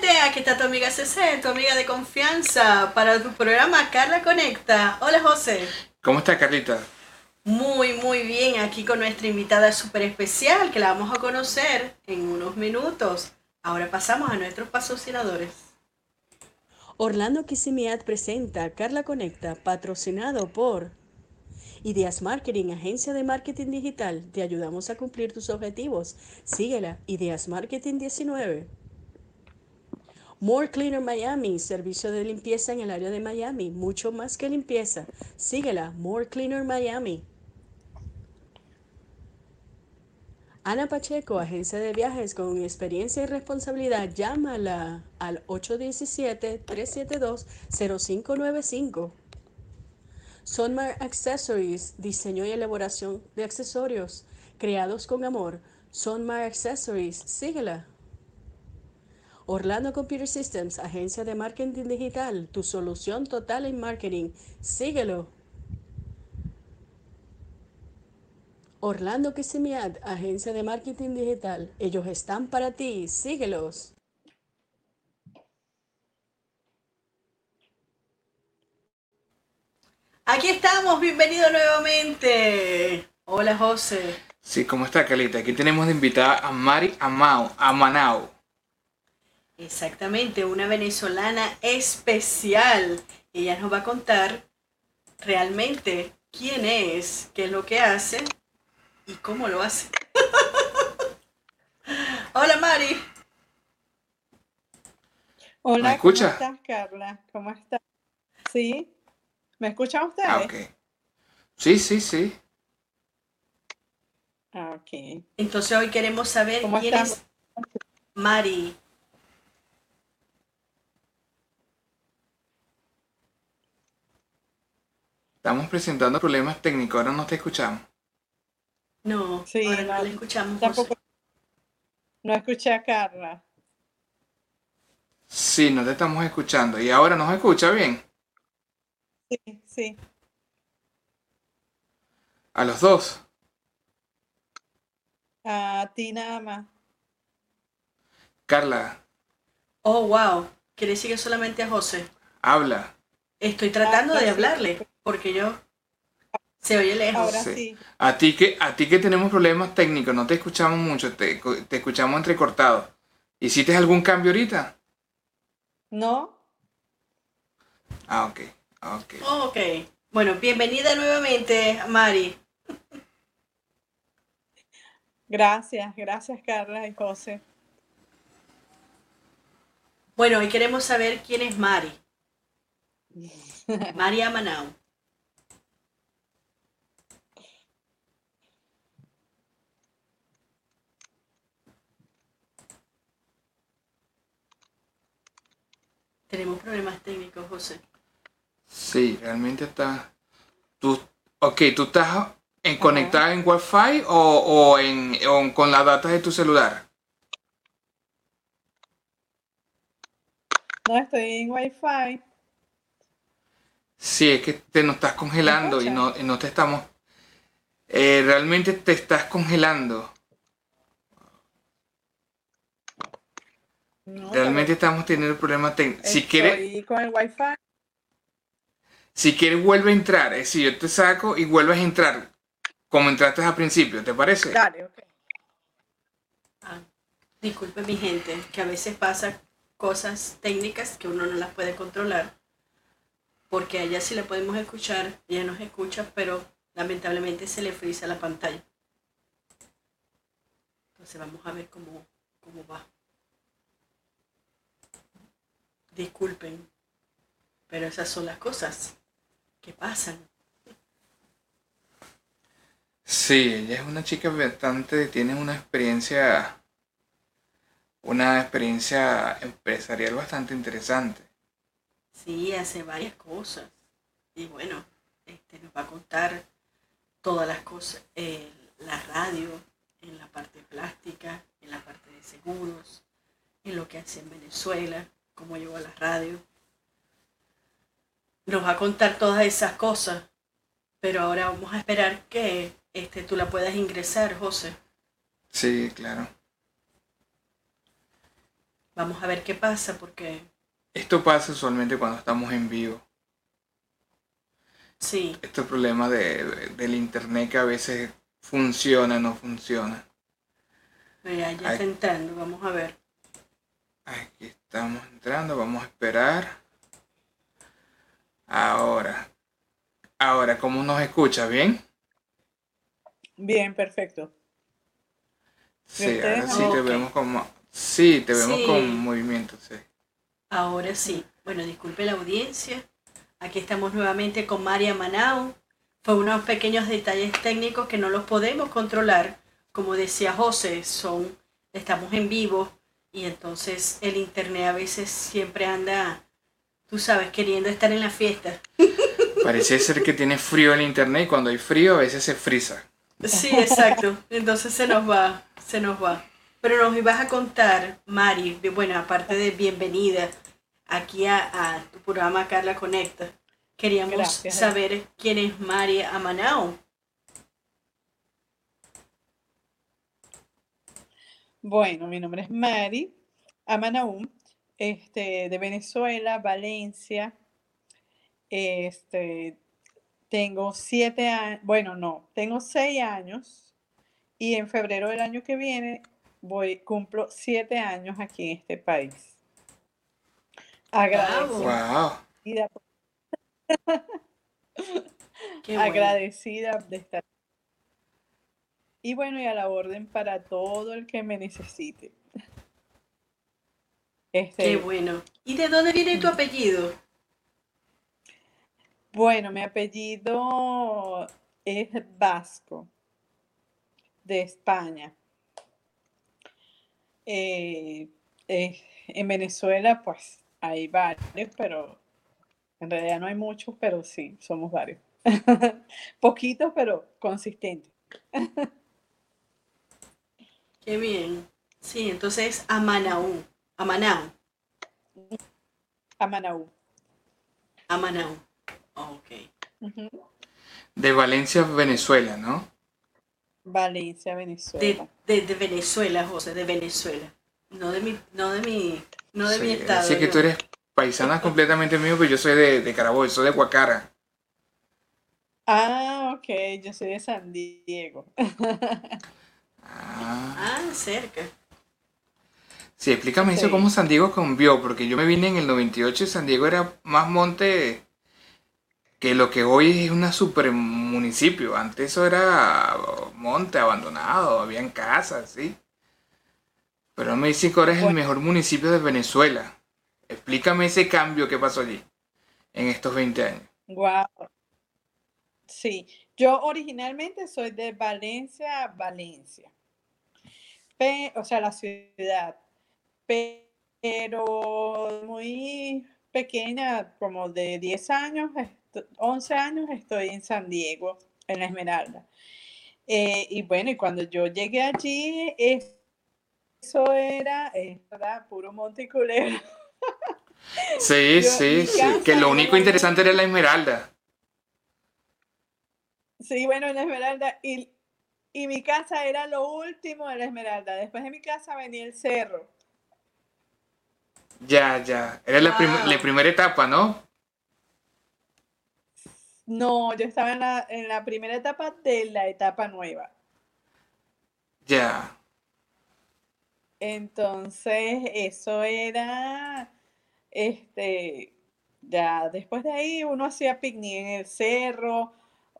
gente, aquí está tu amiga CC, tu amiga de confianza para tu programa Carla Conecta. Hola José. ¿Cómo está Carlita? Muy, muy bien, aquí con nuestra invitada súper especial que la vamos a conocer en unos minutos. Ahora pasamos a nuestros patrocinadores. Orlando Kisimiat presenta Carla Conecta, patrocinado por Ideas Marketing, agencia de marketing digital. Te ayudamos a cumplir tus objetivos. Síguela, Ideas Marketing 19. More Cleaner Miami, servicio de limpieza en el área de Miami, mucho más que limpieza. Síguela, More Cleaner Miami. Ana Pacheco, agencia de viajes con experiencia y responsabilidad, llámala al 817-372-0595. Sonmar Accessories, diseño y elaboración de accesorios creados con amor. Sonmar Accessories, síguela. Orlando Computer Systems, agencia de marketing digital, tu solución total en marketing. Síguelo. Orlando Kisimiad, agencia de marketing digital. Ellos están para ti. Síguelos. Aquí estamos, bienvenido nuevamente. Hola José. Sí, ¿cómo está Calita? Aquí tenemos de invitada a Mari Amao, a Manao. Exactamente, una venezolana especial. Ella nos va a contar realmente quién es, qué es lo que hace y cómo lo hace. Hola Mari. Hola, ¿cómo estás Carla? ¿Cómo estás? Sí. ¿Me escuchan ustedes? Ah, ok. Sí, sí, sí. Ah, ok. Entonces hoy queremos saber quién es Mari. Estamos presentando problemas técnicos, ahora no te escuchamos. No, sí, ahora no, le escuchamos. Tampoco. No escuché a Carla. Sí, no te estamos escuchando. ¿Y ahora nos escucha bien? Sí, sí. ¿A los dos? A ti nada más. Carla. Oh, wow. Quiere decir que solamente a José. Habla. Estoy tratando de hablarle, porque yo se oye lejos. Ahora sí. A ti que a ti que tenemos problemas técnicos, no te escuchamos mucho, te, te escuchamos entrecortado. ¿Hiciste algún cambio ahorita? No. Ah, ok. Ok. ok. Bueno, bienvenida nuevamente, Mari. Gracias, gracias Carla y José. Bueno, hoy queremos saber quién es Mari. María Manau. Tenemos problemas técnicos, José. Sí, realmente está. Tú, ok, ¿tú estás en, conectada en Wi-Fi o, en, con las datas de tu celular? No, estoy en Wi-Fi. Sí, es que te nos estás congelando y no, no te estamos. Eh, realmente te estás congelando. Realmente estamos teniendo problemas técnicos. Si quieres. con el Wi-Fi. Si quieres, vuelve a entrar. Es decir, yo te saco y vuelves a entrar como entraste al principio, ¿te parece? Dale, ok. Ah, disculpe mi gente, que a veces pasa cosas técnicas que uno no las puede controlar. Porque a ella sí la podemos escuchar, ella nos escucha, pero lamentablemente se le frisa la pantalla. Entonces vamos a ver cómo, cómo va. Disculpen, pero esas son las cosas. ¿Qué pasan. Sí, ella es una chica bastante, tiene una experiencia, una experiencia empresarial bastante interesante. Sí, hace varias cosas. Y bueno, este, nos va a contar todas las cosas, eh, la radio, en la parte plástica, en la parte de seguros, en lo que hace en Venezuela, cómo llegó a la radio nos va a contar todas esas cosas. Pero ahora vamos a esperar que este, tú la puedas ingresar, José. Sí, claro. vamos a ver qué pasa porque... Esto pasa usualmente cuando estamos en vivo. Sí. Este problema de, del internet que a veces funciona, no funciona. ya está entrando, vamos a ver. Aquí estamos entrando, vamos a esperar. Ahora. Ahora, ¿cómo nos escucha? ¿Bien? Bien, perfecto. Sí, ahora sí te vemos como... Sí, te vemos con movimiento, sí. Ahora sí. Bueno, disculpe la audiencia. Aquí estamos nuevamente con María Manao. Fue unos pequeños detalles técnicos que no los podemos controlar. Como decía José, son, estamos en vivo y entonces el internet a veces siempre anda, tú sabes, queriendo estar en la fiesta. Parece ser que tiene frío el internet y cuando hay frío a veces se frisa. Sí, exacto. Entonces se nos va, se nos va. Pero nos ibas a contar, Mari, bueno, aparte de bienvenida, aquí a, tu programa Carla Conecta. Queríamos saber quién es María Amanao. Bueno, mi nombre es Mari Amanao, este, de Venezuela, Valencia. Este, tengo siete años, bueno, no, tengo seis años y en febrero del año que viene voy, cumplo siete años aquí en este país. Agradecida. Agradecida de estar. Y bueno, y a la orden para todo el que me necesite. Este, Qué bueno. ¿Y de dónde viene tu apellido? Bueno, mi apellido es vasco, de España. Eh, eh, en Venezuela, pues hay varios, pero en realidad no hay muchos, pero sí, somos varios. Poquitos, pero consistentes. Qué bien. Sí, entonces Amanaú. Amanau. Amanau. Amanau. ok. De Valencia, Venezuela, ¿no? Valencia, Venezuela. De, de, Venezuela, José, de Venezuela. No de mi, no de mi no de mi estado. Así que tú eres paisana completamente mío, pero yo soy de, de Carabobo, soy de Guacara. Ah, ok, yo soy de San Diego. ah. ah, cerca. Sí, explícame eso cómo San Diego cambió, porque yo me vine en el 98 y San Diego era más monte que lo que hoy es una super municipio. Antes eso era monte abandonado, habían casas, ¿sí? Pero me dice que ahora es el mejor municipio de Venezuela. Explícame ese cambio que pasó allí en estos 20 años. Wow. Sí, yo originalmente soy de Valencia, Valencia. o sea, la ciudad. Pero muy pequeña, como de 10 años, 11 años, estoy en San Diego, en la Esmeralda. Eh, y bueno, y cuando yo llegué allí, es eso era, ¿verdad? Puro monte Sí, sí, sí. Que lo único interesante era la esmeralda. Sí, bueno, la esmeralda. Y, y mi casa era lo último de la esmeralda. Después de mi casa venía el cerro. Ya, ya. Era la, la primera etapa, ¿no? No, yo estaba en la, en la primera etapa de la etapa nueva. Ya. Entonces, eso era, este, ya después de ahí uno hacía picnic en el cerro,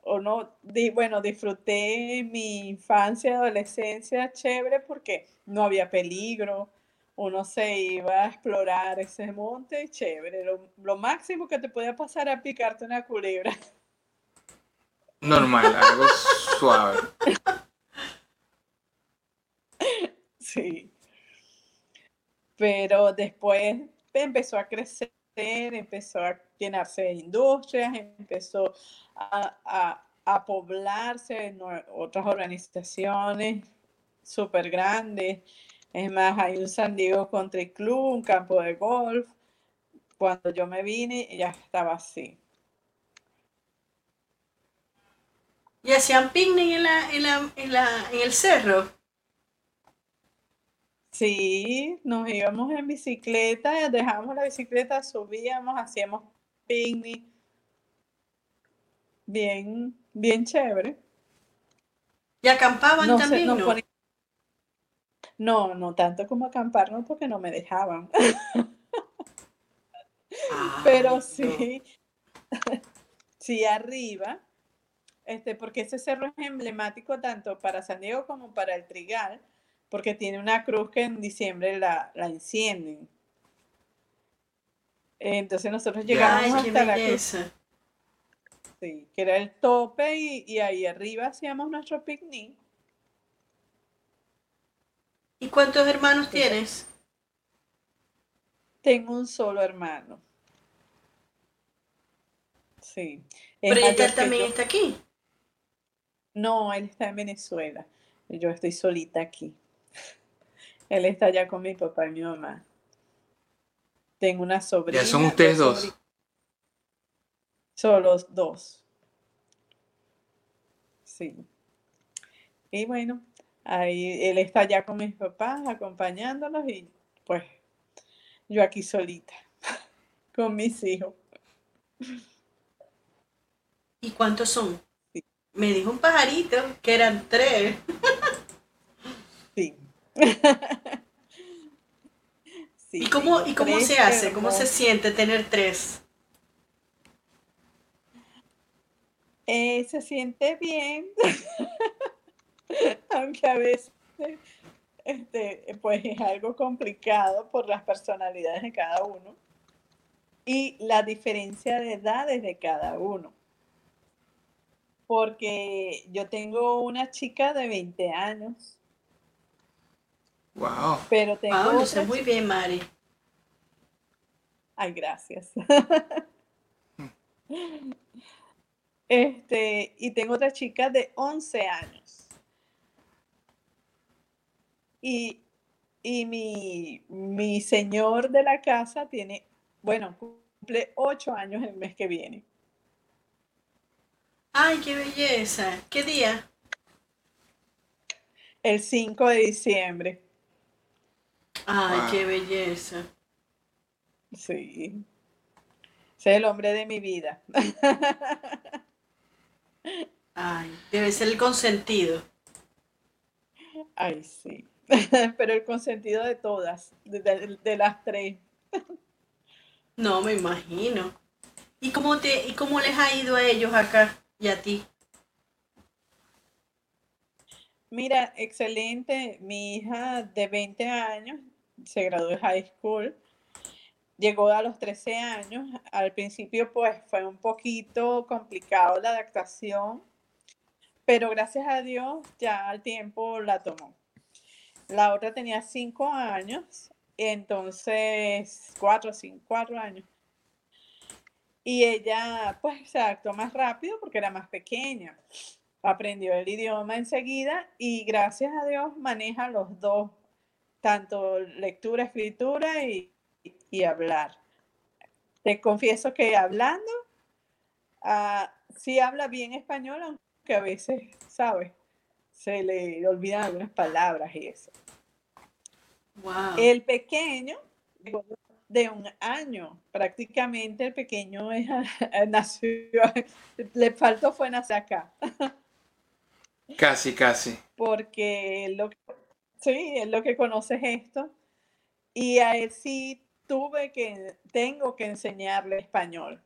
o no, bueno, disfruté mi infancia, adolescencia chévere porque no había peligro, uno se iba a explorar ese monte chévere, lo, lo máximo que te podía pasar era picarte una culebra. Normal, algo suave. Sí pero después empezó a crecer, empezó a llenarse de industrias, empezó a, poblarse en otras organizaciones súper grandes. Es más, hay un San Diego Country Club, un campo de golf. Cuando yo me vine, ya estaba así. ¿Y hacían picnic en, la, en, la, en, la, en el cerro? Sí, nos íbamos en bicicleta, dejábamos la bicicleta, subíamos, hacíamos picnic. Bien, bien chévere. ¿Y acampaban también? no? no, no tanto como acampar, no, porque no me dejaban. Pero sí, sí arriba, este, porque ese cerro es emblemático tanto para San Diego como para el Trigal, porque tiene una cruz que en diciembre la, la encienden. Entonces nosotros llegamos hasta la cruz. Sí, que era el tope y, y ahí arriba hacíamos nuestro picnic. ¿Y cuántos hermanos tienes? Tengo un solo hermano. Sí. ¿Pero él también está aquí? No, él está en Venezuela. Yo estoy solita aquí. Él está allá con mi papá y mi mamá. Tengo una sobrina. Ya son ustedes dos. Solo dos. Sí. Y bueno, ahí él está allá con mis papás acompañándolos y pues yo aquí solita con mis hijos. ¿Y cuántos son? Me dijo un pajarito que eran tres. sí. ¿Y cómo, y cómo se hace? ¿Cómo se siente tener tres? Eh, se siente bien, aunque a veces este, pues es algo complicado por las personalidades de cada uno y la diferencia de edades de cada uno porque yo tengo una chica de 20 años. Wow. Pero tengo wow, muy bien, Mari. Ay, gracias. este, y tengo otra chica de 11 años. Y, y mi, mi señor de la casa tiene, bueno, cumple 8 años el mes que viene. Ay, qué belleza. ¿Qué día? El 5 de diciembre. Ay, qué belleza. Sí. Es el hombre de mi vida. Ay, debe ser el consentido. Ay, sí. Pero el consentido de todas, de, las tres. No, me imagino. ¿Y cómo, te, ¿Y cómo les ha ido a ellos acá? ¿Y a ti? Mira, excelente. Mi hija de 20 años se graduó de high school. Llegó a los 13 años. Al principio, pues, fue un poquito complicado la adaptación, pero gracias a Dios ya al tiempo la tomó. La otra tenía 5 años, entonces, 4, 5, 4 años. Y ella pues se adaptó más rápido porque era más pequeña. Aprendió el idioma enseguida y gracias a Dios maneja los dos, tanto lectura, escritura y, hablar. Te confieso que hablando, uh, sí habla bien español, aunque a veces, ¿sabes? Se le olvidan algunas palabras y eso. Wow. El pequeño de un año. Prácticamente el pequeño nació, le faltó fue nacer acá. Casi, casi. Porque lo, sí, es lo que conoce esto. Y a él sí tuve que, tengo que enseñarle español.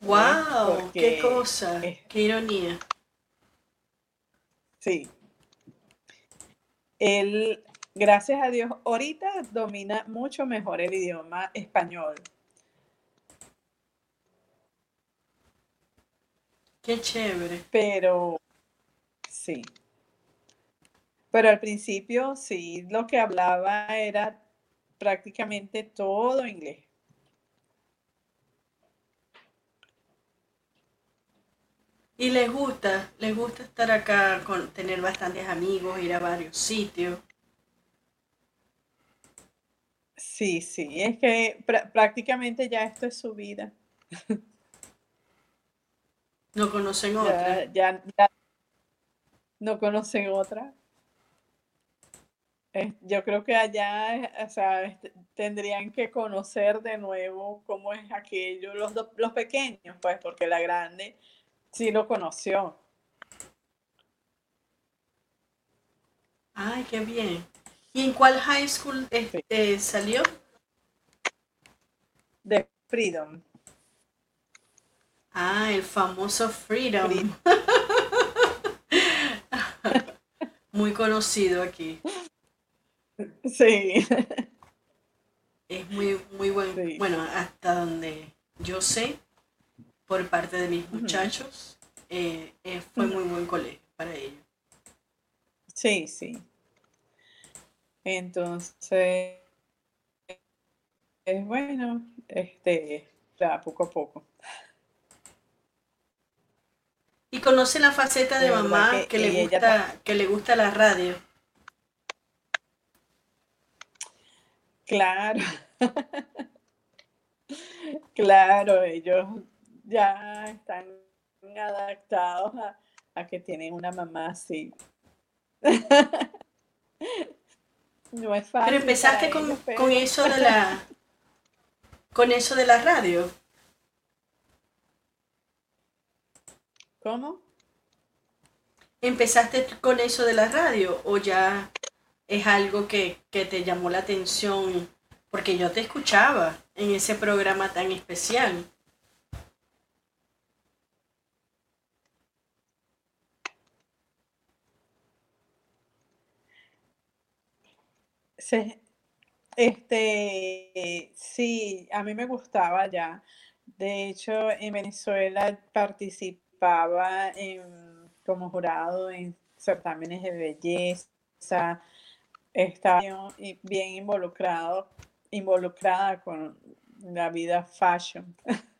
¡Wow! ¡Qué cosa! ¡Qué ironía! Sí. Él gracias a Dios, ahorita domina mucho mejor el idioma español. Qué chévere. Pero, sí. Pero al principio, sí, lo que hablaba era prácticamente todo inglés. ¿Y les gusta? ¿Les gusta estar acá, con tener bastantes amigos, ir a varios sitios? Sí, sí, es que prácticamente ya esto es su vida. No conocen otra. Ya, no conocen otra. Yo creo que allá, o sea, tendrían que conocer de nuevo cómo es aquello, los, los pequeños, pues, porque la grande sí lo conoció. Ay, qué bien. ¿Y en cuál high school este, salió? De Freedom. Ah, el famoso Freedom. Muy conocido aquí. Sí. Es muy, muy buen. Bueno, hasta donde yo sé, por parte de mis muchachos, eh, eh, fue muy buen colegio para ellos. Sí, sí. Entonces, es bueno, este, ya poco a poco. Y conoce la faceta de, mamá que, le gusta, que le gusta la radio. Claro. claro, ellos ya están adaptados a, que tienen una mamá así. no es fácil. Pero empezaste con, con eso de la con eso de la radio. ¿Cómo? ¿Empezaste con eso de la radio o ya es algo que, te llamó la atención? Porque yo te escuchaba en ese programa tan especial. Sí, este, sí, a mí me gustaba ya. De hecho, en Venezuela participaba como jurado en certámenes de belleza, estaba bien involucrado, involucrada con la vida fashion.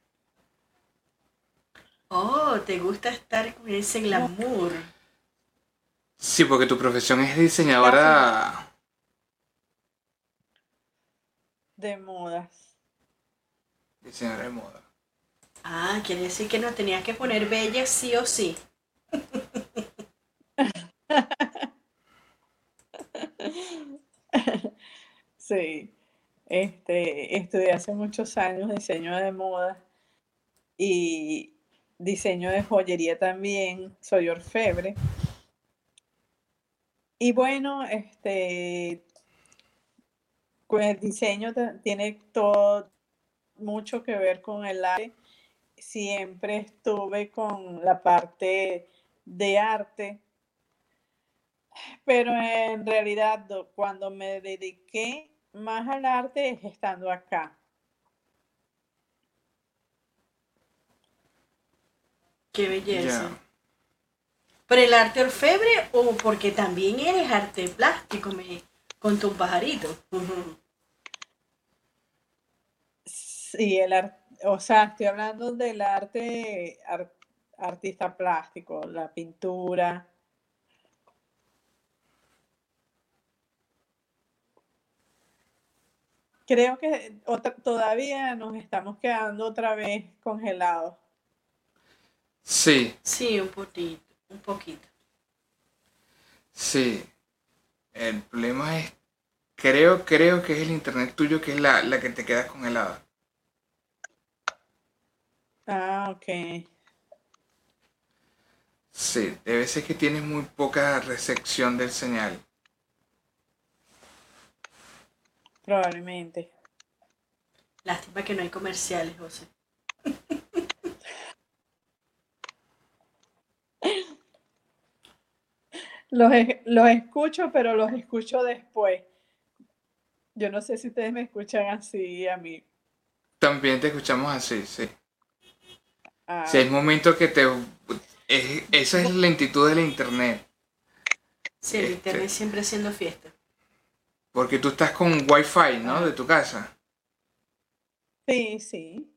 Oh, ¿te gusta estar con ese glamour? Sí, porque tu profesión es diseñadora de modas. Diseñadora de moda. Ah, quiere decir que nos tenías que poner bella sí o sí. Sí, este, estudié hace muchos años diseño de moda y diseño de joyería también, soy orfebre. Y bueno, este, con el diseño tiene todo mucho que ver con el arte siempre estuve con la parte de arte, pero en realidad cuando me dediqué más al arte es estando acá. Qué belleza. ¿Pero el arte orfebre o porque también eres arte plástico me, con tu pajarito? Sí, el arte o sea, estoy hablando del arte artista plástico, la pintura. Creo que todavía nos estamos quedando otra vez congelados. Sí. Sí, un poquito, un poquito. Sí. El problema es, creo, creo que es el internet tuyo que es la, la que te queda congelada. Ah, ok. Sí, debe ser que tienes muy poca recepción del señal. Probablemente. Lástima que no hay comerciales, José. Los, los escucho, pero los escucho después. Yo no sé si ustedes me escuchan así a mí. También te escuchamos así, sí. Si hay momentos que te... esa es la lentitud de la internet. Sí, el este, internet siempre haciendo fiesta. Porque tú estás con wifi, ¿no? De tu casa. Sí, sí.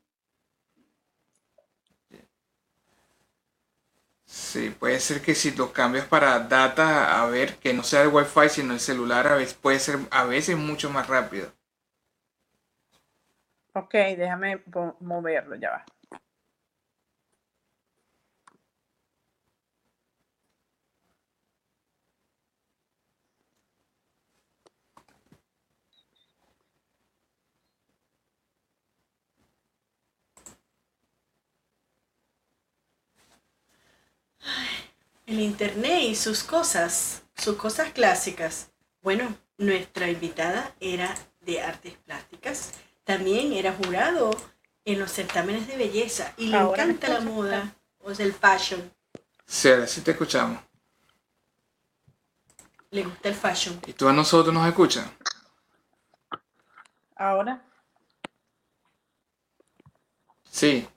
Sí, puede ser que si lo cambias para data, a ver, que no sea el wifi, sino el celular, a veces puede ser a veces mucho más rápido. Ok, déjame moverlo, ya va. El internet y sus cosas, sus cosas clásicas. Bueno, nuestra invitada era de artes plásticas, también era jurado en los certámenes de belleza y le encanta la moda, o sea, el fashion. Sí, te escuchamos. Le gusta el fashion. ¿Y tú a nosotros nos escuchas? Ahora. Sí.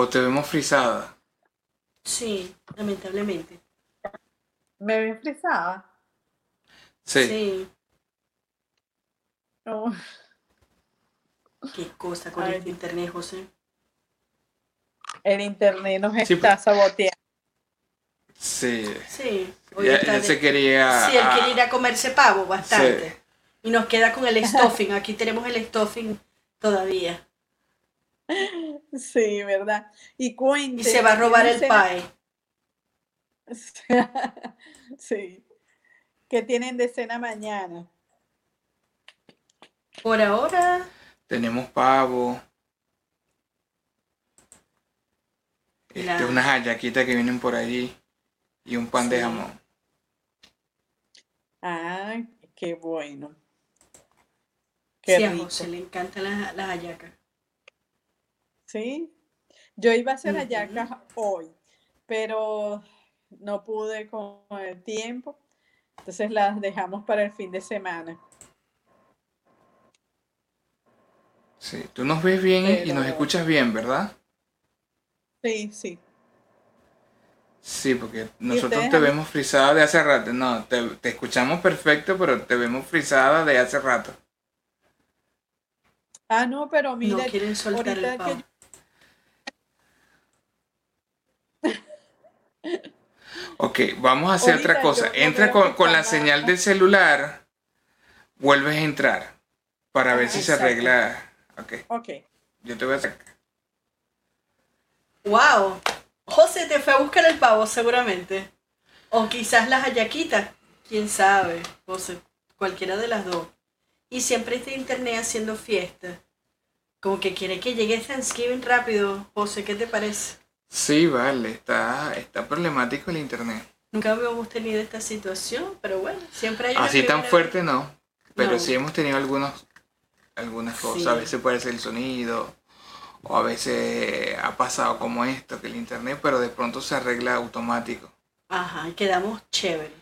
¿O te vemos frisada? Sí, lamentablemente. ¿Me ven frisada? Sí. sí. Qué cosa con el internet, José. El internet nos está pues. saboteando. Sí. Sí. ya, se quería. Sí, él quería ir a comerse pavo bastante. Y nos queda con el stuffing. Aquí tenemos el stuffing todavía. Sí, ¿verdad? Y cuente. Y se va a robar el pie. sí. ¿Qué tienen de cena mañana? Por ahora. Tenemos pavo. Este, unas hallaquitas que vienen por allí. Y un pan de jamón. Ay, qué bueno. Qué sí, a José le encantan las, las hallacas. Sí. Yo iba a hacer hallacas hoy, pero no pude con el tiempo. Entonces las dejamos para el fin de semana. Sí, tú nos ves bien y nos escuchas bien, ¿verdad? Sí, sí. Sí, porque nosotros te vemos frisada de hace rato. No, te, escuchamos perfecto, pero te vemos frisada de hace rato. Ah, no, pero mira, no quieren soltar el que... Ok, vamos a hacer otra cosa. Entra con, la señal del celular, vuelves a entrar para ver si se arregla. Ok. Ok. Yo te voy a sacar. ¡Wow! José te fue a buscar el pavo, seguramente. O quizás las hallaquitas. Quién sabe, José. Cualquiera de las dos. Y siempre está internet haciendo fiesta. Como que quiere que llegue Thanksgiving rápido. José, ¿qué te parece? Sí, vale. Está, está problemático el internet. Nunca habíamos tenido esta situación, pero bueno, siempre hay Así tan fuerte no. Pero sí hemos tenido algunos, algunas cosas. A veces puede ser el sonido o a veces ha pasado como esto, que el internet, pero de pronto se arregla automático. Ajá, y quedamos chévere.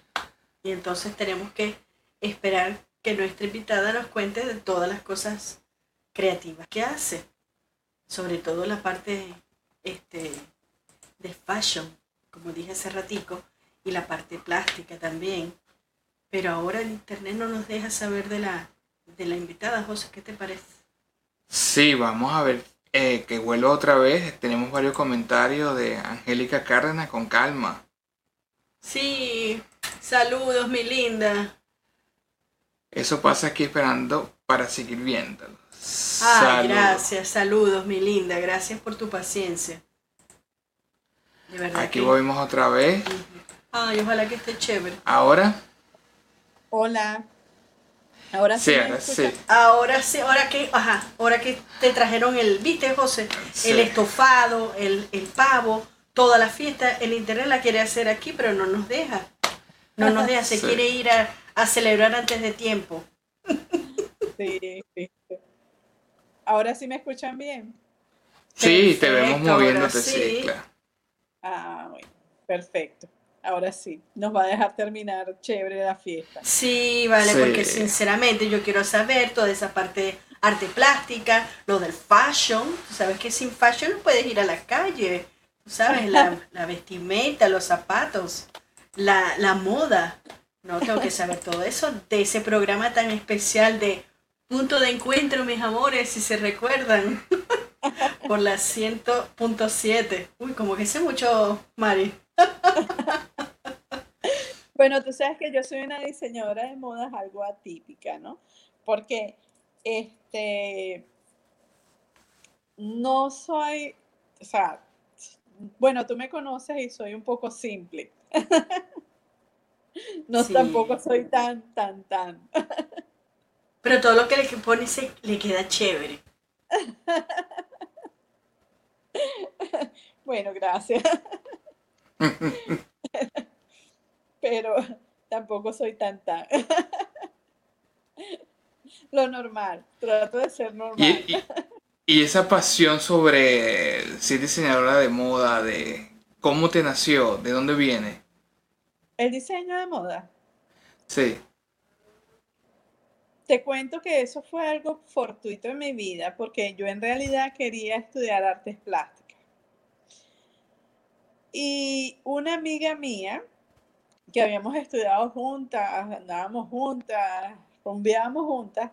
Y entonces tenemos que esperar que nuestra invitada nos cuente de todas las cosas creativas que hace. Sobre todo la parte este, de fashion, como dije hace ratico, y la parte plástica también. Pero ahora el internet no nos deja saber de la, de la invitada, José, ¿qué te parece? Sí, vamos a ver eh, que vuelvo otra vez. Tenemos varios comentarios de Angélica Cárdenas con calma. Sí, saludos, mi linda. Eso pasa aquí esperando para seguir viéndolo. Ay, gracias, saludos, mi linda. Gracias por tu paciencia. Aquí volvemos otra vez. Ay, ojalá que esté chévere. Ahora. Hola. Ahora sí. ahora sí. Ahora que, ajá, ahora que te trajeron el, viste José, el estofado, el, pavo, toda la fiesta, el internet la quiere hacer aquí, pero no nos deja. No nos deja, se quiere ir a, celebrar antes de tiempo. Sí, sí. Ahora sí me escuchan bien. Sí, te vemos moviéndote, sí. claro. Ah, bueno, perfecto ahora sí, nos va a dejar terminar chévere la fiesta. Sí, vale, porque sinceramente yo quiero saber toda esa parte de arte plástica, lo del fashion. Tú sabes que sin fashion no puedes ir a la calle. Tú sabes, la, vestimenta, los zapatos, la, la moda. No, tengo que saber todo eso de ese programa tan especial de Punto de Encuentro, mis amores, si se recuerdan. Por la 100.7. Uy, como que sé mucho, Mari. Bueno, tú sabes que yo soy una diseñadora de modas algo atípica, ¿no? Porque este no soy, o sea, bueno, tú me conoces y soy un poco simple. no tampoco soy tan, tan, tan. Pero todo lo que le pone le queda chévere. Bueno, gracias. Pero tampoco soy tan tan. Lo normal, trato de ser normal. Y, esa pasión sobre ser diseñadora de moda, de cómo te nació, de dónde viene. El diseño de moda. Sí. Te cuento que eso fue algo fortuito en mi vida, porque yo en realidad quería estudiar artes plásticas. Y una amiga mía, que habíamos estudiado juntas, andábamos juntas, rumbeábamos juntas,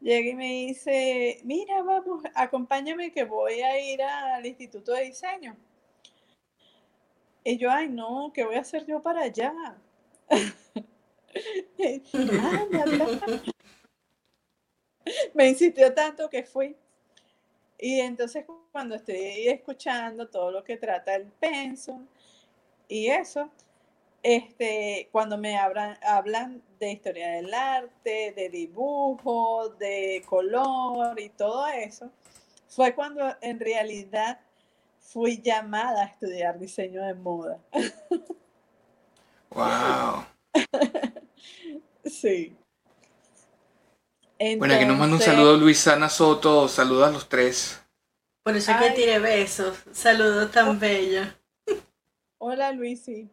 llega y me dice, mira, vamos, acompáñame que voy a ir al Instituto de Diseño. Y yo, ay, no, ¿qué voy a hacer yo para allá? me insistió tanto que fui. Y entonces cuando estoy escuchando todo lo que trata el penso y eso, este, cuando me hablan, hablan de historia del arte, de dibujo, de color y todo eso, fue cuando en realidad fui llamada a estudiar diseño de moda. Wow. sí. Bueno, aquí nos manda un saludo Luisana Soto, saludos a los tres. Por eso que tiene besos, saludos tan bellos. Hola Luisi,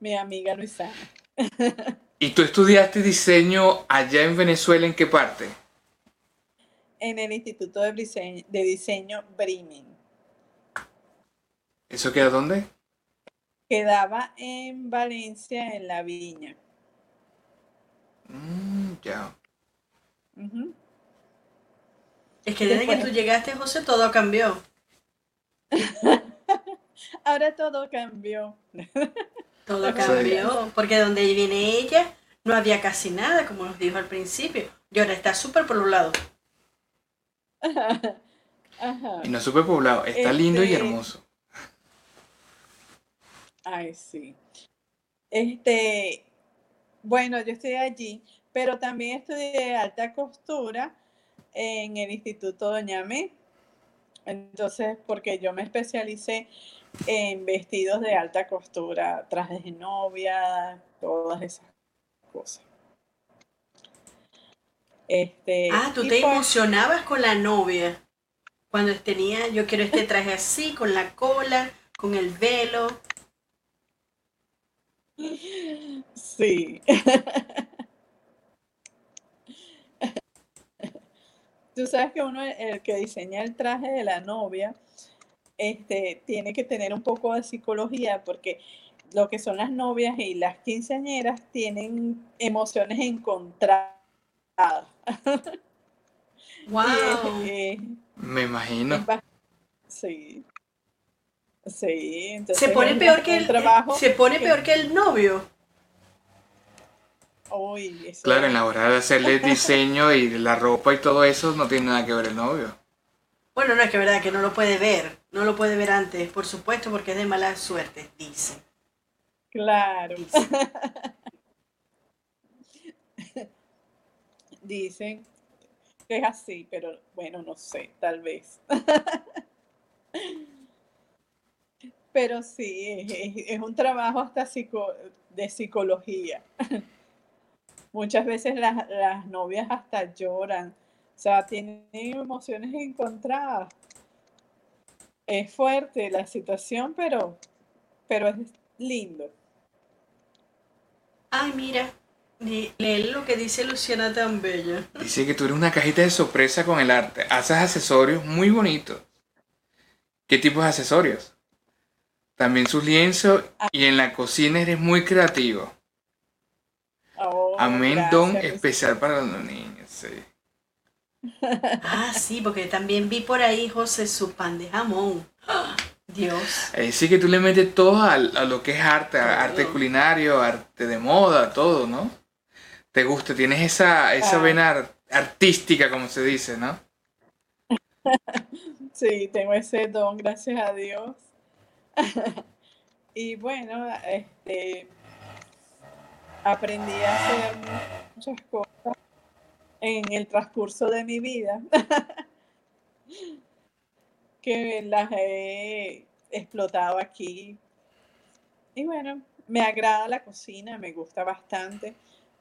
mi amiga Luisana. ¿Y tú estudiaste diseño allá en Venezuela en qué parte? En el Instituto de Diseño, de diseño Bremen. ¿Eso queda dónde? Quedaba en Valencia, en La Viña. Mm, ya. Es que desde que tú llegaste, José, todo cambió. Ahora todo cambió. Todo cambió, porque donde viene ella no había casi nada, como nos dijo al principio. Y ahora está súper poblado. Y no súper poblado, está lindo y este hermoso. Ay, sí. Este, bueno, yo estoy allí, pero también estudié alta costura en el Instituto Doña Me. Entonces, porque yo me especialicé en vestidos de alta costura, trajes de novia, todas esas cosas. Este, ah, tú te pues emocionabas con la novia. Cuando tenía, yo quiero este traje así, con la cola, con el velo. Sí. Tú sabes que uno, el que diseña el traje de la novia, este, tiene que tener un poco de psicología porque lo que son las novias y las quinceañeras tienen emociones encontradas. Wow. Me imagino. Sí. Sí, entonces se pone peor que el trabajo se pone peor que el novio. Claro, en la hora de hacerle diseño y la ropa y todo eso no tiene nada que ver el novio. Bueno, no es que verdad que no lo puede ver, no lo puede ver antes, por supuesto, porque es de mala suerte, dice. Claro. Dicen que es así, pero bueno, no sé, tal vez. Pero sí, es, un trabajo hasta de psicología. Muchas veces las, las novias hasta lloran, o sea, tienen emociones encontradas. Es fuerte la situación, pero, pero es lindo. Ay, mira, lee lo que dice Luciana tan bella. Dice que tú eres una cajita de sorpresa con el arte. Haces accesorios muy bonitos. ¿Qué tipo de accesorios? También sus lienzos y en la cocina eres muy creativo. Oh, Amén, don especial para los niños, sí. Ah, sí, porque también vi por ahí, José, su pan de jamón. Dios. sí que tú le metes todo a, lo que es arte, arte culinario, arte de moda, todo, ¿no? Te gusta, tienes esa, esa vena artística, como se dice, ¿no? Sí, tengo ese don, gracias a Dios. y bueno, este, aprendí a hacer muchas cosas en el transcurso de mi vida que las he explotado aquí. Y bueno, me agrada la cocina, me gusta bastante.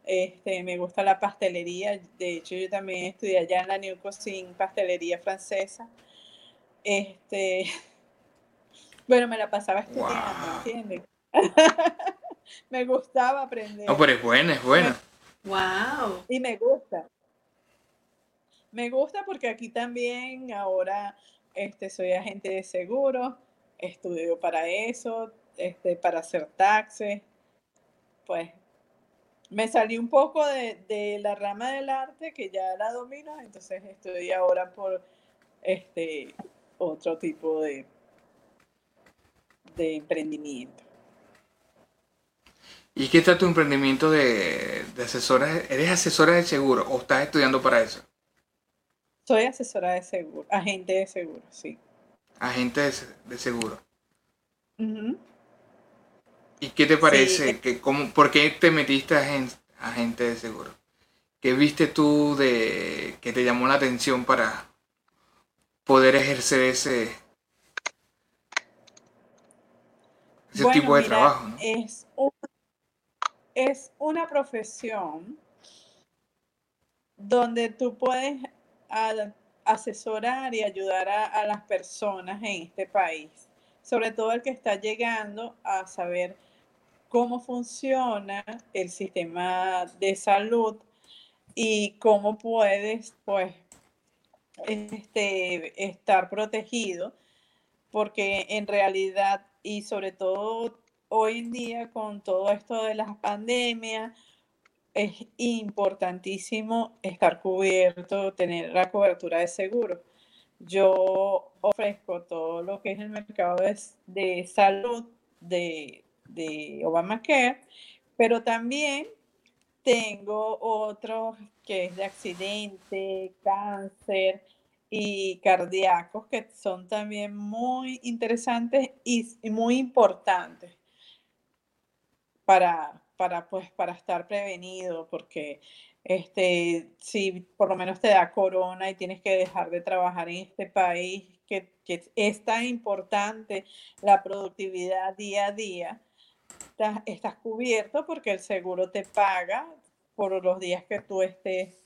Este, me gusta la pastelería. De hecho, yo también estudié allá en la New Cuisine, pastelería francesa. Este, bueno, me la pasaba estudiando, ¿entiendes? me gustaba aprender. No, pero es buena, es buena. Wow. Y me gusta. Me gusta porque aquí también ahora este, soy agente de seguro, estudio para eso, este, para hacer taxes. Pues me salí un poco de, la rama del arte que ya la domino, entonces estoy ahora por este otro tipo de, de emprendimiento. ¿Y qué está tu emprendimiento de, asesora? ¿Eres asesora de seguro o estás estudiando para eso? Soy asesora de seguro, agente de seguro, sí. Agente de, seguro. ¿Y qué te parece? que, cómo, ¿Por qué te metiste a agente de seguro? ¿Qué viste tú de que te llamó la atención para poder ejercer ese, ese tipo de trabajo? Es es una profesión donde tú puedes asesorar y ayudar a, las personas en este país, sobre todo el que está llegando a saber cómo funciona el sistema de salud y cómo puedes, pues, este, estar protegido, porque en realidad y sobre todo hoy en día con todo esto de las pandemias, es importantísimo estar cubierto, tener la cobertura de seguro. Yo ofrezco todo lo que es el mercado de, salud de, de Obamacare, pero también tengo otros que es de accidente, cáncer y cardíacos que son también muy interesantes y muy importantes para, para, pues, para estar prevenido, porque este, si por lo menos te da corona y tienes que dejar de trabajar en este país, que, es tan importante la productividad día a día, estás, cubierto porque el seguro te paga por los días que tú estés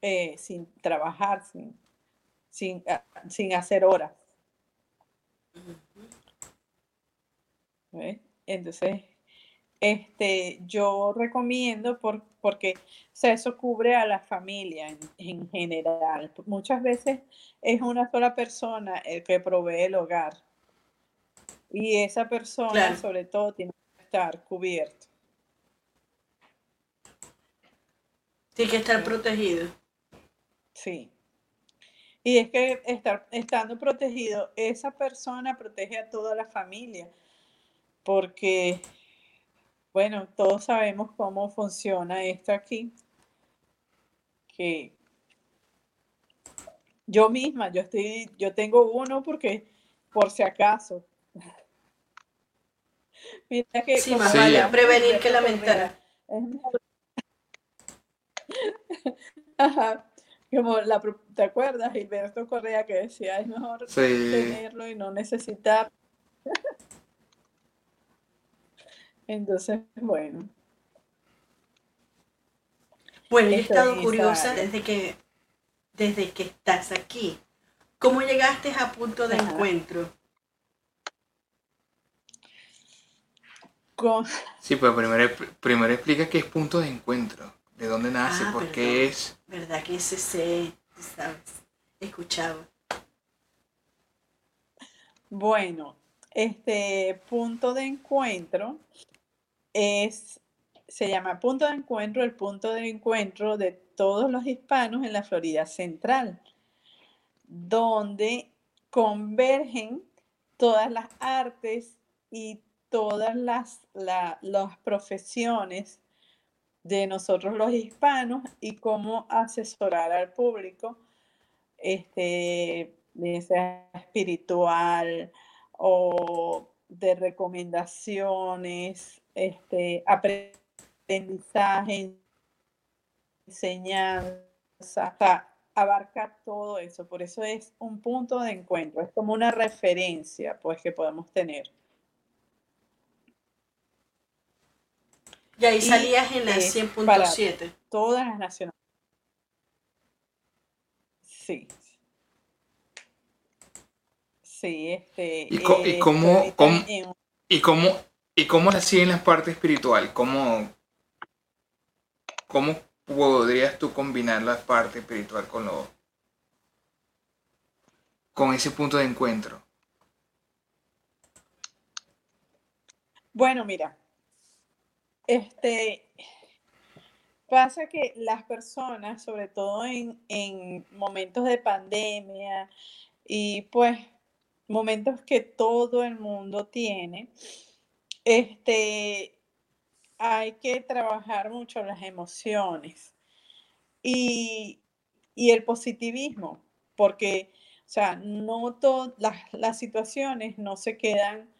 eh, sin trabajar, sin, sin, ah, sin hacer horas. Entonces, este, yo recomiendo por, porque eso cubre a la familia en, general. Muchas veces es una sola persona el que provee el hogar. Y esa persona, sobre todo, tiene que estar cubierto. Tiene que estar protegido. Sí. Y es que estar, estando protegido, esa persona protege a toda la familia. Porque bueno, todos sabemos cómo funciona esto aquí. Que yo misma, yo estoy, yo tengo uno porque por si acaso. Mira que sí, más vale prevenir que lamentar. Ajá. Como la, ¿te acuerdas? Gilberto Correa que decía es mejor tenerlo y no necesitar. Entonces, bueno. Bueno, he estado curiosa desde que, desde que estás aquí. ¿Cómo llegaste a punto de encuentro? Sí, pero primero, primero explica qué es punto de encuentro, de dónde nace, ah, por qué es. ¿Verdad que ese se, sabes, escuchaba? Bueno, este punto de encuentro es, se llama punto de encuentro, el punto de encuentro de todos los hispanos en la Florida Central, donde convergen todas las artes y todas las, las profesiones de nosotros los hispanos y cómo asesorar al público, este, sea espiritual o de recomendaciones, este, aprendizaje, enseñanza, abarca todo eso, por eso es un punto de encuentro, es como una referencia pues que podemos tener. Y ahí salías en la 100.7. Todas las naciones. Sí. Sí, este. ¿Y, y cómo, y cómo, y cómo así en la parte espiritual? ¿Cómo, cómo podrías tú combinar la parte espiritual con lo con ese punto de encuentro? Bueno, mira, este pasa que las personas, sobre todo en, en momentos de pandemia y pues momentos que todo el mundo tiene, este, hay que trabajar mucho las emociones y, el positivismo, porque, o sea, no todas las, situaciones no se quedan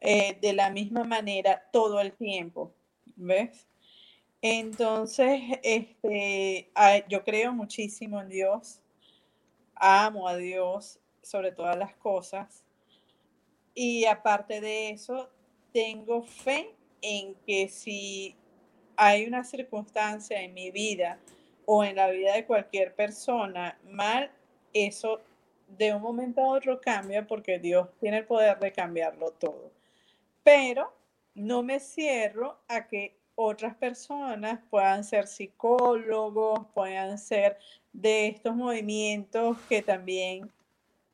eh, de la misma manera todo el tiempo, ¿ves? Entonces, este, yo creo muchísimo en Dios, amo a Dios sobre todas las cosas. Y aparte de eso, tengo fe en que si hay una circunstancia en mi vida o en la vida de cualquier persona mal, eso de un momento a otro cambia porque Dios tiene el poder de cambiarlo todo. Pero no me cierro a que otras personas puedan ser psicólogos, puedan ser de estos movimientos que también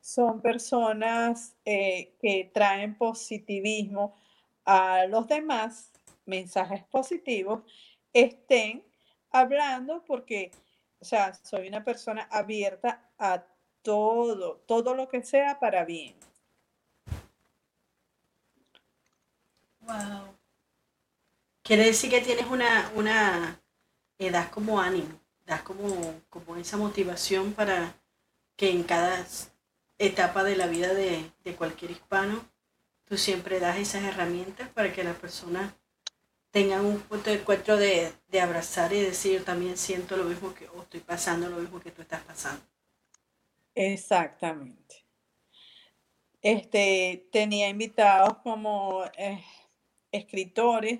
son personas eh, que traen positivismo a los demás, mensajes positivos, estén hablando porque, o sea, soy una persona abierta a todo, todo lo que sea para bien. Wow. Quiere decir que tienes una, una, eh, das como ánimo, das como, como esa motivación para que en cada etapa de la vida de, cualquier hispano, tú siempre das esas herramientas para que las personas tengan un punto de encuentro de, abrazar y decir, yo también siento lo mismo que, estoy pasando lo mismo que tú estás pasando. Exactamente. Este, tenía invitados como eh, escritores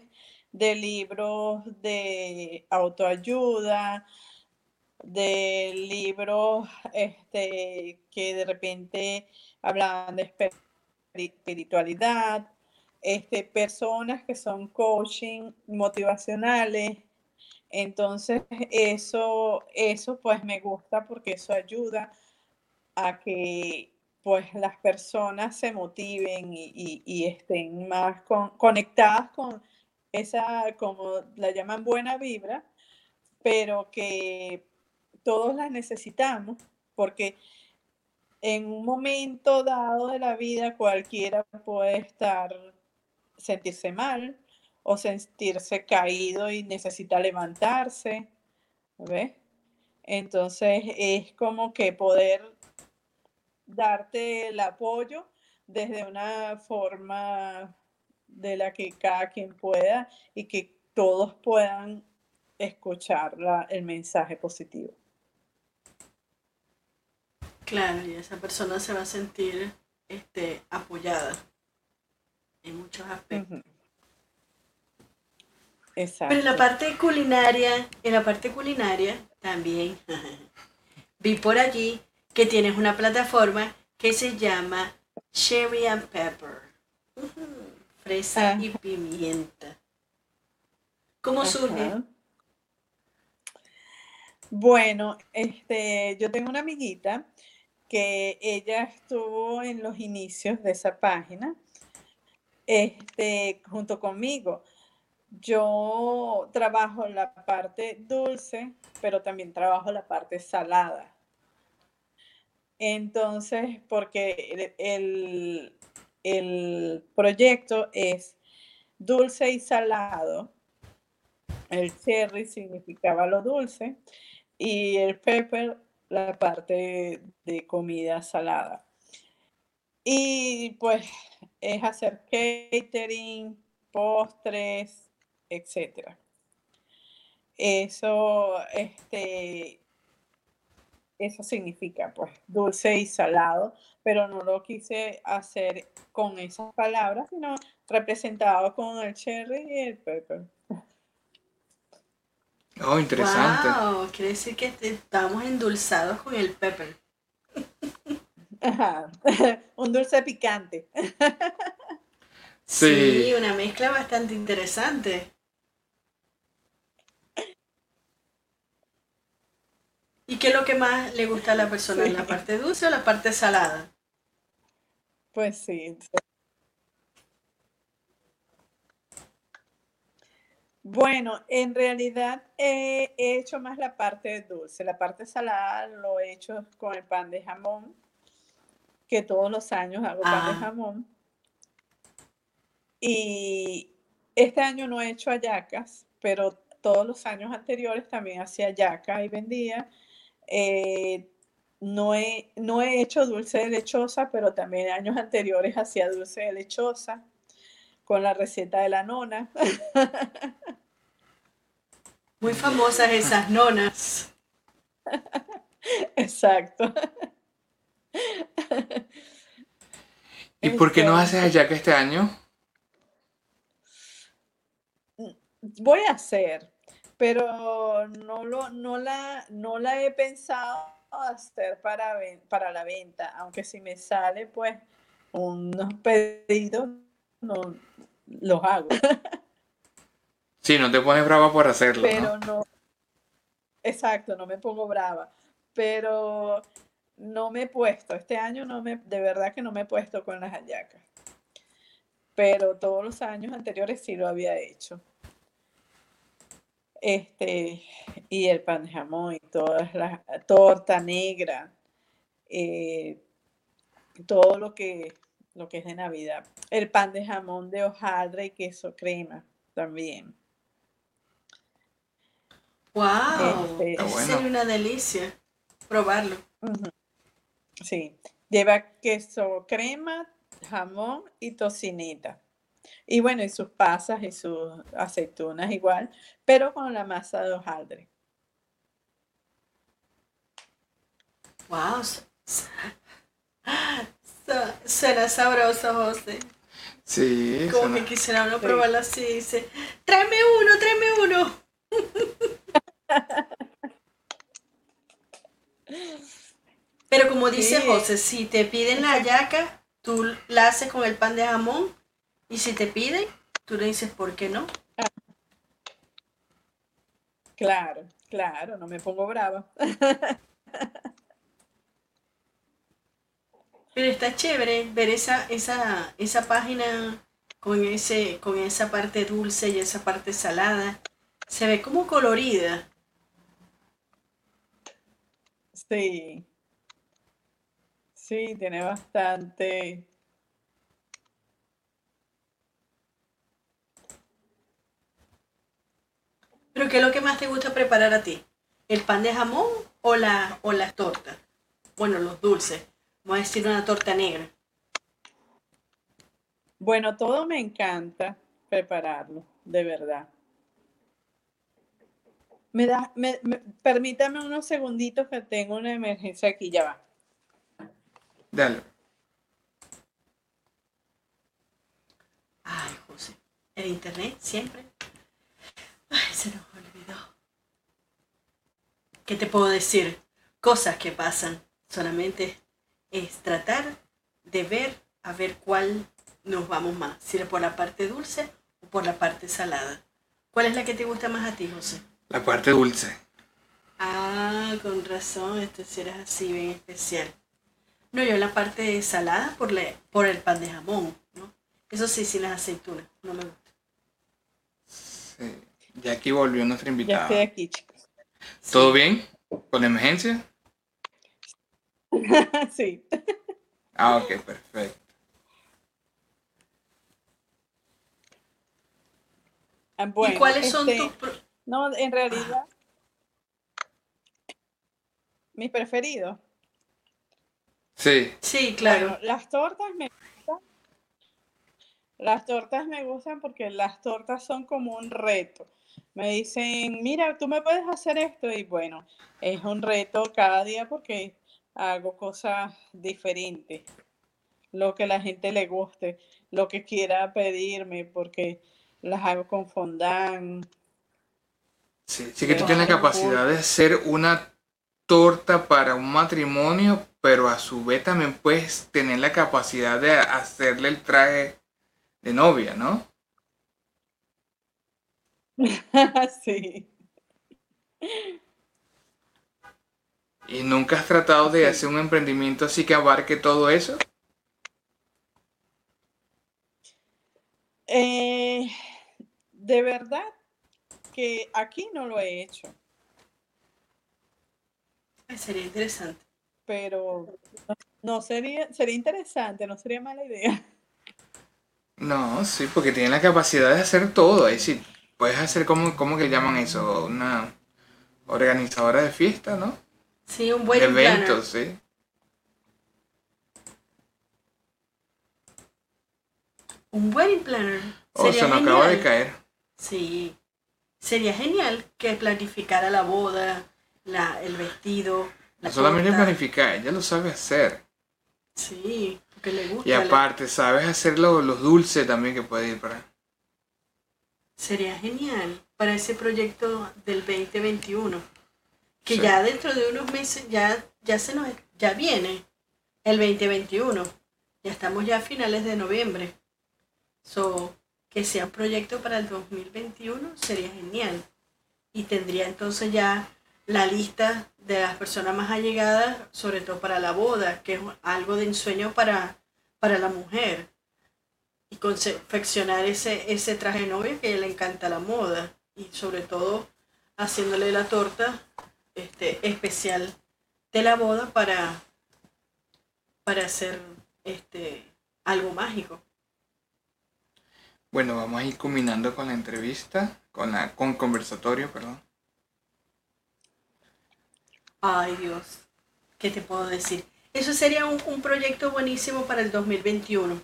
de libros de autoayuda, de libros este, que de repente hablan de espiritualidad, este, personas que son coaching motivacionales. Entonces, eso, eso pues me gusta porque eso ayuda a que pues las personas se motiven y, estén más conectadas con esa, como la llaman buena vibra, pero que todos las necesitamos porque en un momento dado de la vida cualquiera puede estar, sentirse mal o sentirse caído y necesita levantarse. Entonces es como que poder darte el apoyo desde una forma de la que cada quien pueda y que todos puedan escuchar el mensaje positivo. Claro, y esa persona se va a sentir este, apoyada en muchos aspectos. Exacto. Pero en la parte culinaria, en la parte culinaria también vi por allí que tienes una plataforma que se llama Cherry and Pepper. Fresa y pimienta. ¿Cómo surge? Bueno, este, yo tengo una amiguita que ella estuvo en los inicios de esa página, este, junto conmigo. Yo trabajo la parte dulce, pero también trabajo la parte salada. Entonces, porque el, el proyecto es dulce y salado. El cherry significaba lo dulce y el pepper la parte de comida salada. Y pues es hacer catering, postres, etc. Eso, este, eso significa, pues, dulce y salado, pero no lo quise hacer con esas palabras, sino representado con el cherry y el pepper. Oh, interesante. Wow, quiere decir que estamos endulzados con el pepper. Un dulce picante. sí, una mezcla bastante interesante. ¿Y qué es lo que más le gusta a la persona? ¿La parte dulce o la parte salada? Pues sí. Bueno, en realidad he hecho más la parte dulce. La parte salada lo he hecho con el pan de jamón, que todos los años hago pan de ah. jamón. Y este año no he hecho ayacas, pero todos los años anteriores también hacía yaca y vendía. Eh, no, he, no he hecho dulce de lechosa, pero también años anteriores hacía dulce de lechosa con la receta de la nona. Muy famosas esas nonas. Exacto. ¿Y por qué no este haces ayaca este año? Voy a hacer, pero no, lo, no, la, no la he pensado hacer para, para la venta, aunque si me sale pues unos pedidos, no los hago. Sí, no te pones brava por hacerlo. Pero no, exacto, no me pongo brava, pero no me he puesto, este año no me, de verdad que no me he puesto con las hallacas, pero todos los años anteriores sí lo había hecho. Este, y el pan de jamón y todas las torta negra, eh, todo lo que, lo que es de Navidad. El pan de jamón de hojaldre y queso crema también. ¡Wow! Este, es una delicia probarlo. Sí, lleva queso crema, jamón y tocineta. Y bueno, y sus pasas y sus aceitunas igual, pero con la masa de hojaldre. Wow, suena sabroso, José. Sí. Como que quisiera uno probarlo así, dice, tráeme uno, tráeme uno. Pero como dice José, si te piden la yaca, tú la haces con el pan de jamón y si te piden, tú le dices, ¿por qué no? Claro, claro, no me pongo brava. Pero está chévere ver esa, esa, esa página con, ese, con esa parte dulce y esa parte salada. Se ve como colorida. Sí. Sí, tiene bastante ¿Pero qué es lo que más te gusta preparar a ti? ¿El pan de jamón o, la, o las tortas? Bueno, los dulces. Vamos a decir una torta negra. Bueno, todo me encanta prepararlo, de verdad. Me da, permítame unos segunditos que tengo una emergencia aquí, ya va. Dale. Ay, José, el internet siempre Ay, se nos olvidó. ¿Qué te puedo decir? Cosas que pasan. Solamente es tratar de ver a ver cuál nos vamos más. Si es por la parte dulce o por la parte salada. ¿Cuál es la que te gusta más a ti, José? La parte dulce. Ah, con razón, esto si eres así bien especial. No, yo la parte salada por, por el pan de jamón, ¿no? Eso sí, sin las aceitunas, no me gusta. Sí. Ya aquí volvió nuestra invitada. Ya estoy aquí, chicos. ¿Todo bien? ¿Con la emergencia? sí. Ah, ok, perfecto. Ah, ¿Y cuáles son este, tus... No, en realidad... Mis preferidos. Sí. Sí, claro. las tortas me gustan. Las tortas me gustan porque las tortas son como un reto. Me dicen, mira, tú me puedes hacer esto y bueno, es un reto cada día porque hago cosas diferentes, lo que la gente le guste, lo que quiera pedirme, porque las hago con fondant. Sí, sí que tú tienes la capacidad de hacer una torta para un matrimonio, pero a su vez también puedes tener la capacidad de hacerle el traje de novia, ¿no? sí. ¿Y nunca has tratado de hacer un emprendimiento así que abarque todo eso? Eh, de verdad que aquí no lo he hecho. Sería interesante. Pero no sería, sería interesante, no sería mala idea. No, sí, porque tiene la capacidad de hacer todo. Es decir, puedes hacer como, ¿cómo que llaman eso? Una organizadora de fiesta, ¿no? Sí, un buen eventos, sí. Un wedding planner. Oh, se nos acaba de caer. Sí. Sería genial que planificara la boda, la, el vestido. La no solamente planificar, ella lo sabe hacer. Sí, porque le gusta. Y aparte, sabes hacer los dulces también que puede ir para. Sería genial para ese proyecto del 2021 que ya dentro de unos meses ya, ya se nos ya viene el 2021. Ya estamos ya a finales de noviembre. So, que sea un proyecto para el 2021 sería genial. Y tendría entonces ya la lista de las personas más allegadas, sobre todo para la boda, que es algo de ensueño para, para la mujer. Y confeccionar ese, ese traje de novia que le encanta la moda. Y sobre todo haciéndole la torta este, especial de la boda para, para hacer este, algo mágico. Bueno, vamos a ir combinando con la entrevista, con la con conversatorio, perdón. Ay Dios, ¿qué te puedo decir? Eso sería un, un proyecto buenísimo para el 2021.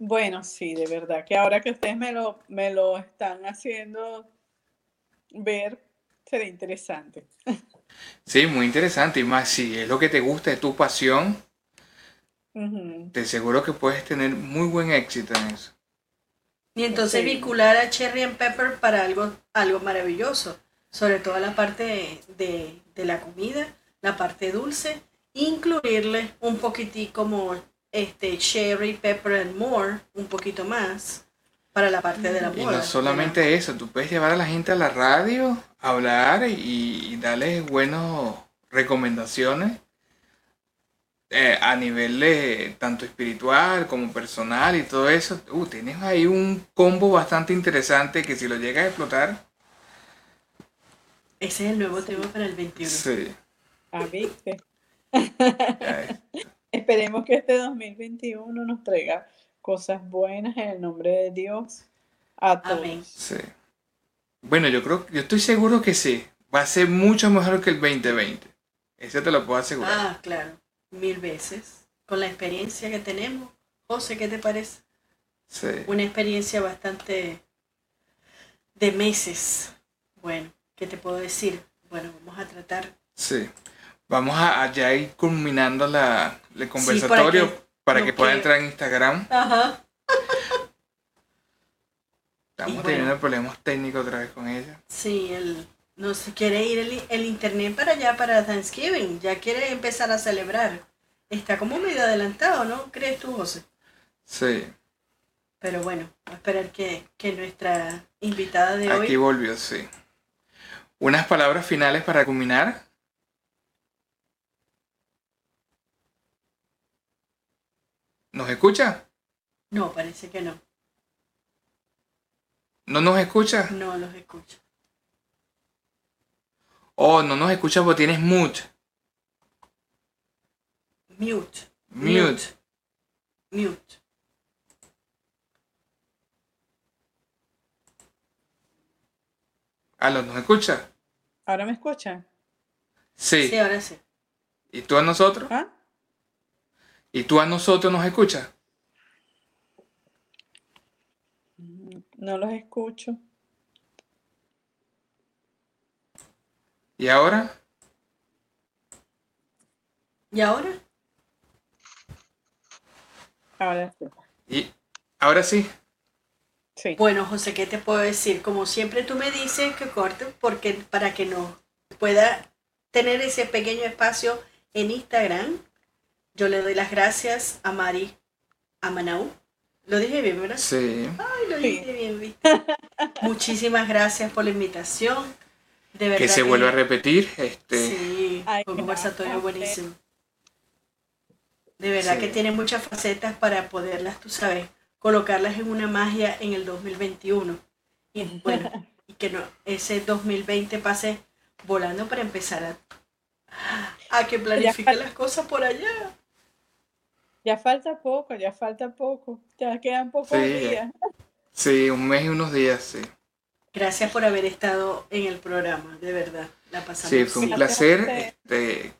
Bueno, sí, de verdad, que ahora que ustedes me lo, me lo están haciendo ver, Sería interesante. Sí, muy interesante. Y más si es lo que te gusta, es tu pasión, te aseguro que puedes tener muy buen éxito en eso. Y entonces vincular a Cherry and Pepper para algo, algo maravilloso. Sobre todo la parte de, de la comida, la parte dulce, incluirle un poquitico como este Cherry, Pepper and More, un poquito más para la parte de la moda. Y no solamente eso, tú puedes llevar a la gente a la radio, hablar y, darles buenas recomendaciones eh, a nivel de, tanto espiritual como personal y todo eso. Uh, tienes ahí un combo bastante interesante que si lo llegas a explotar. Ese es el nuevo tema para el 21. Sí. Ah, viste. Esperemos que este 2021 nos traiga cosas buenas en el nombre de Dios a todos. Sí. Bueno, yo creo, yo estoy seguro que sí. Va a ser mucho mejor que el 2020. Eso te lo puedo asegurar. Ah, claro. Mil veces. Con la experiencia que tenemos. José, ¿qué te parece? Sí. Una experiencia bastante de meses. Bueno, ¿qué te puedo decir? Bueno, vamos a tratar. Sí. Vamos a, ya ir culminando la, el conversatorio para que pueda entrar en Instagram. Ajá. Estamos teniendo problemas técnicos otra vez con ella. Sí, él no se quiere ir el, internet para allá para Thanksgiving. Ya quiere empezar a celebrar. Está como medio adelantado, ¿no? ¿Crees tú, José? Sí. Pero bueno, a esperar que, que nuestra invitada de hoy. Aquí volvió, sí. Unas palabras finales para culminar. ¿Nos escucha? No, parece que no. ¿No nos escucha? No los escucha. Oh, no nos escucha porque tienes mute. Mute. Mute. Mute. Aló, ¿nos escucha? ¿Ahora me escucha? Sí. Sí, ahora sí. ¿Y tú a nosotros? ¿Ah? ¿Y tú a nosotros nos escuchas? No los escucho. ¿Y ahora? ¿Y ahora? Ahora sí. ¿Y ahora sí? Sí. Bueno, José, ¿qué te puedo decir? Como siempre tú me dices que corte porque para que no pueda tener ese pequeño espacio en Instagram, yo le doy las gracias a Mari Amanau. Lo dije bien, ¿verdad? Sí. Ay, lo dije bien, ¿viste? Muchísimas gracias por la invitación. De verdad Que se vuelva a repetir. Este, Sí, un conversatorio buenísimo. De verdad Sí. que tiene muchas facetas para poderlas, tú sabes, colocarlas en una magia en el 2021. Y bueno, y que no, ese 2020 pase volando para empezar a, a que planifique las cosas por allá. Ya falta poco, ya falta poco. Ya quedan pocos Sí, días. sí, un mes y unos días, sí. Gracias por haber estado en el programa, de verdad. La pasamos. Sí, fue un placer este,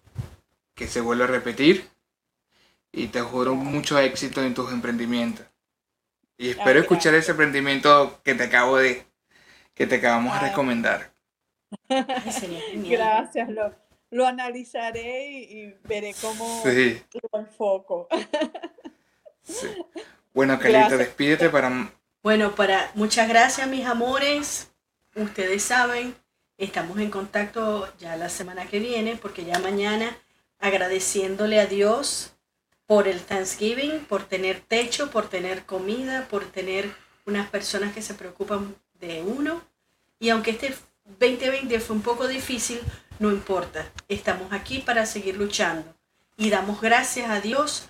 que se vuelva a repetir y te juro mucho éxito en tus emprendimientos. Y espero Ay, escuchar ese emprendimiento que te acabo de, que te acabamos de recomendar. Gracias, lo, lo analizaré y, y veré cómo Sí, lo enfoco. sí. Bueno, Gracias. despídete para... Bueno, para muchas gracias, mis amores. Ustedes saben, estamos en contacto ya la semana que viene, porque ya mañana agradeciéndole a Dios por el Thanksgiving, por tener techo, por tener comida, por tener unas personas que se preocupan de uno. Y aunque este 2020 fue un poco difícil, no importa. Estamos aquí para seguir luchando. Y damos gracias a Dios,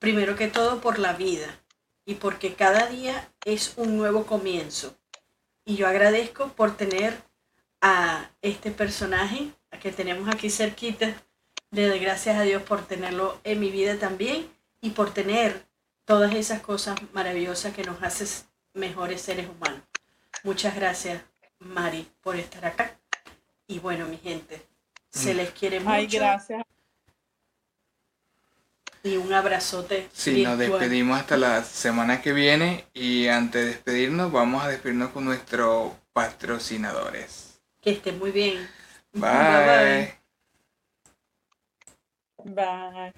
primero que todo, por la vida y porque cada día es un nuevo comienzo. Y yo agradezco por tener a este personaje que tenemos aquí cerquita. Le doy gracias a Dios por tenerlo en mi vida también y por tener todas esas cosas maravillosas que nos hacen mejores seres humanos. Muchas gracias, Mari, por estar acá. Y bueno, mi gente, se Mm. les quiere mucho Ay, gracias. Y un abrazote. Sí, nos despedimos hasta la semana que viene y antes de despedirnos vamos a despedirnos con nuestros patrocinadores. Que estén muy bien. Bye. Bye.